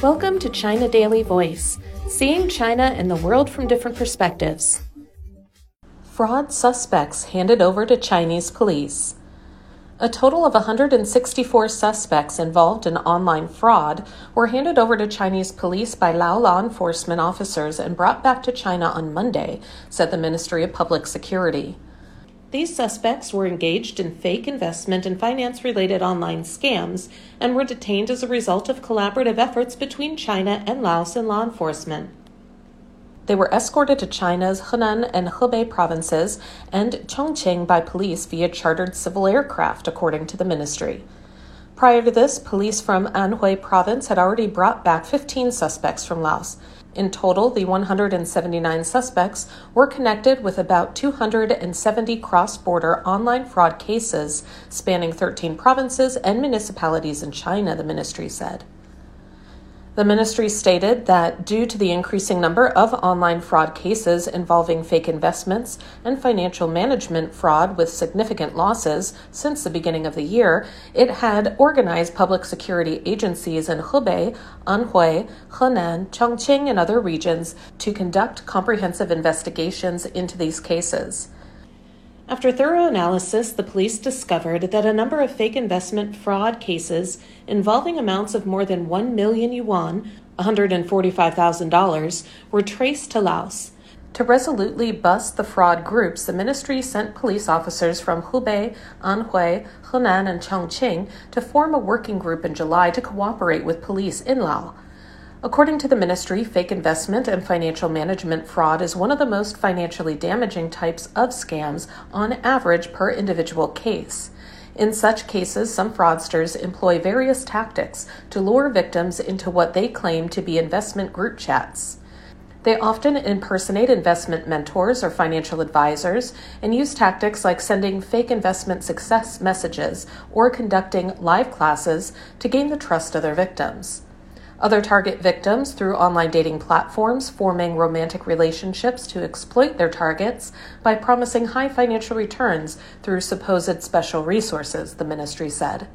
Welcome to China Daily Voice, seeing China and the world from different perspectives. Fraud suspects handed over to Chinese police. A total of 164 suspects involved in online fraud were handed over to Chinese police by Lao law enforcement officers and brought back to China on Monday, said the Ministry of Public Security. These suspects were engaged in fake investment and finance related online scams and were detained as a result of collaborative efforts between China and Laos and law enforcement. They were escorted to China's Henan and Hebei provinces and Chongqing by police via chartered civil aircraft, according to the ministry. Prior to this, police from Anhui province had already brought back 15 suspects from Laos. In total, the 179 suspects were connected with about 270 cross border online fraud cases spanning 13 provinces and municipalities in China, the ministry said. The ministry stated that due to the increasing number of online fraud cases involving fake investments and financial management fraud with significant losses since the beginning of the year, it had organized public security agencies in Hubei, Anhui, Henan, Chongqing, and other regions to conduct comprehensive investigations into these cases. After thorough analysis, the police discovered that a number of fake investment fraud cases involving amounts of more than 1 million yuan, $145,000, were traced to Laos. To resolutely bust the fraud groups, the ministry sent police officers from Hubei, Anhui, Henan, and Chongqing to form a working group in July to cooperate with police in Laos. According to the ministry, fake investment and financial management fraud is one of the most financially damaging types of scams on average per individual case. In such cases, some fraudsters employ various tactics to lure victims into what they claim to be investment group chats. They often impersonate investment mentors or financial advisors and use tactics like sending fake investment success messages or conducting live classes to gain the trust of their victims. Other target victims through online dating platforms, forming romantic relationships to exploit their targets by promising high financial returns through supposed special resources, the ministry said.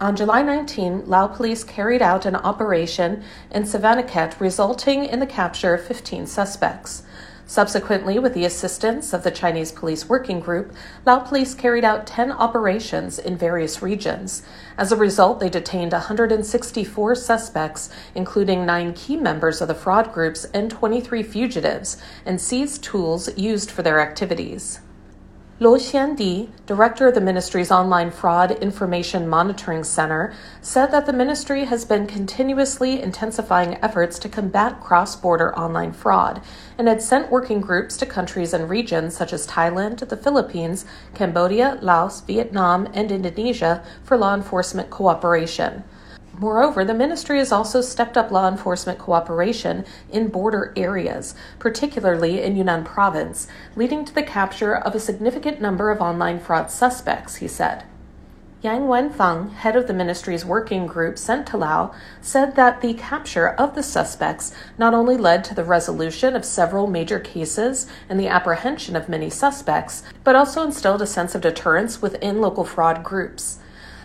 On July 19, Lao police carried out an operation in Savannakhet, resulting in the capture of 15 suspects. Subsequently, with the assistance of the Chinese Police Working Group, Lao police carried out 10 operations in various regions. As a result, they detained 164 suspects, including nine key members of the fraud groups and 23 fugitives, and seized tools used for their activities. Luo Xiandi, director of the ministry's online fraud information monitoring center, said that the ministry has been continuously intensifying efforts to combat cross border online fraud and had sent working groups to countries and regions such as Thailand, the Philippines, Cambodia, Laos, Vietnam, and Indonesia for law enforcement cooperation. Moreover, the ministry has also stepped up law enforcement cooperation in border areas, particularly in Yunnan province, leading to the capture of a significant number of online fraud suspects, he said. Yang Wenfeng, head of the ministry's working group sent to Lao, said that the capture of the suspects not only led to the resolution of several major cases and the apprehension of many suspects, but also instilled a sense of deterrence within local fraud groups.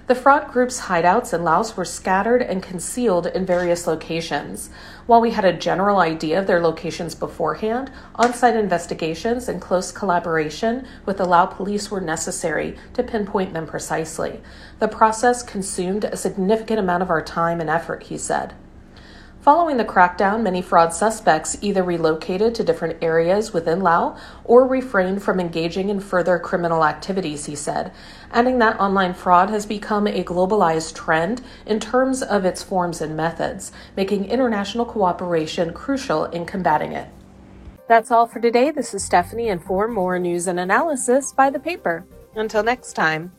The fraud group's hideouts in Laos were scattered and concealed in various locations. While we had a general idea of their locations beforehand, on site investigations and close collaboration with the Lao police were necessary to pinpoint them precisely. The process consumed a significant amount of our time and effort, he said. Following the crackdown, many fraud suspects either relocated to different areas within Lao or refrained from engaging in further criminal activities, he said, adding that online fraud has become a globalized trend in terms of its forms and methods, making international cooperation crucial in combating it. That's all for today. This is Stephanie, and for more news and analysis, buy the paper. Until next time.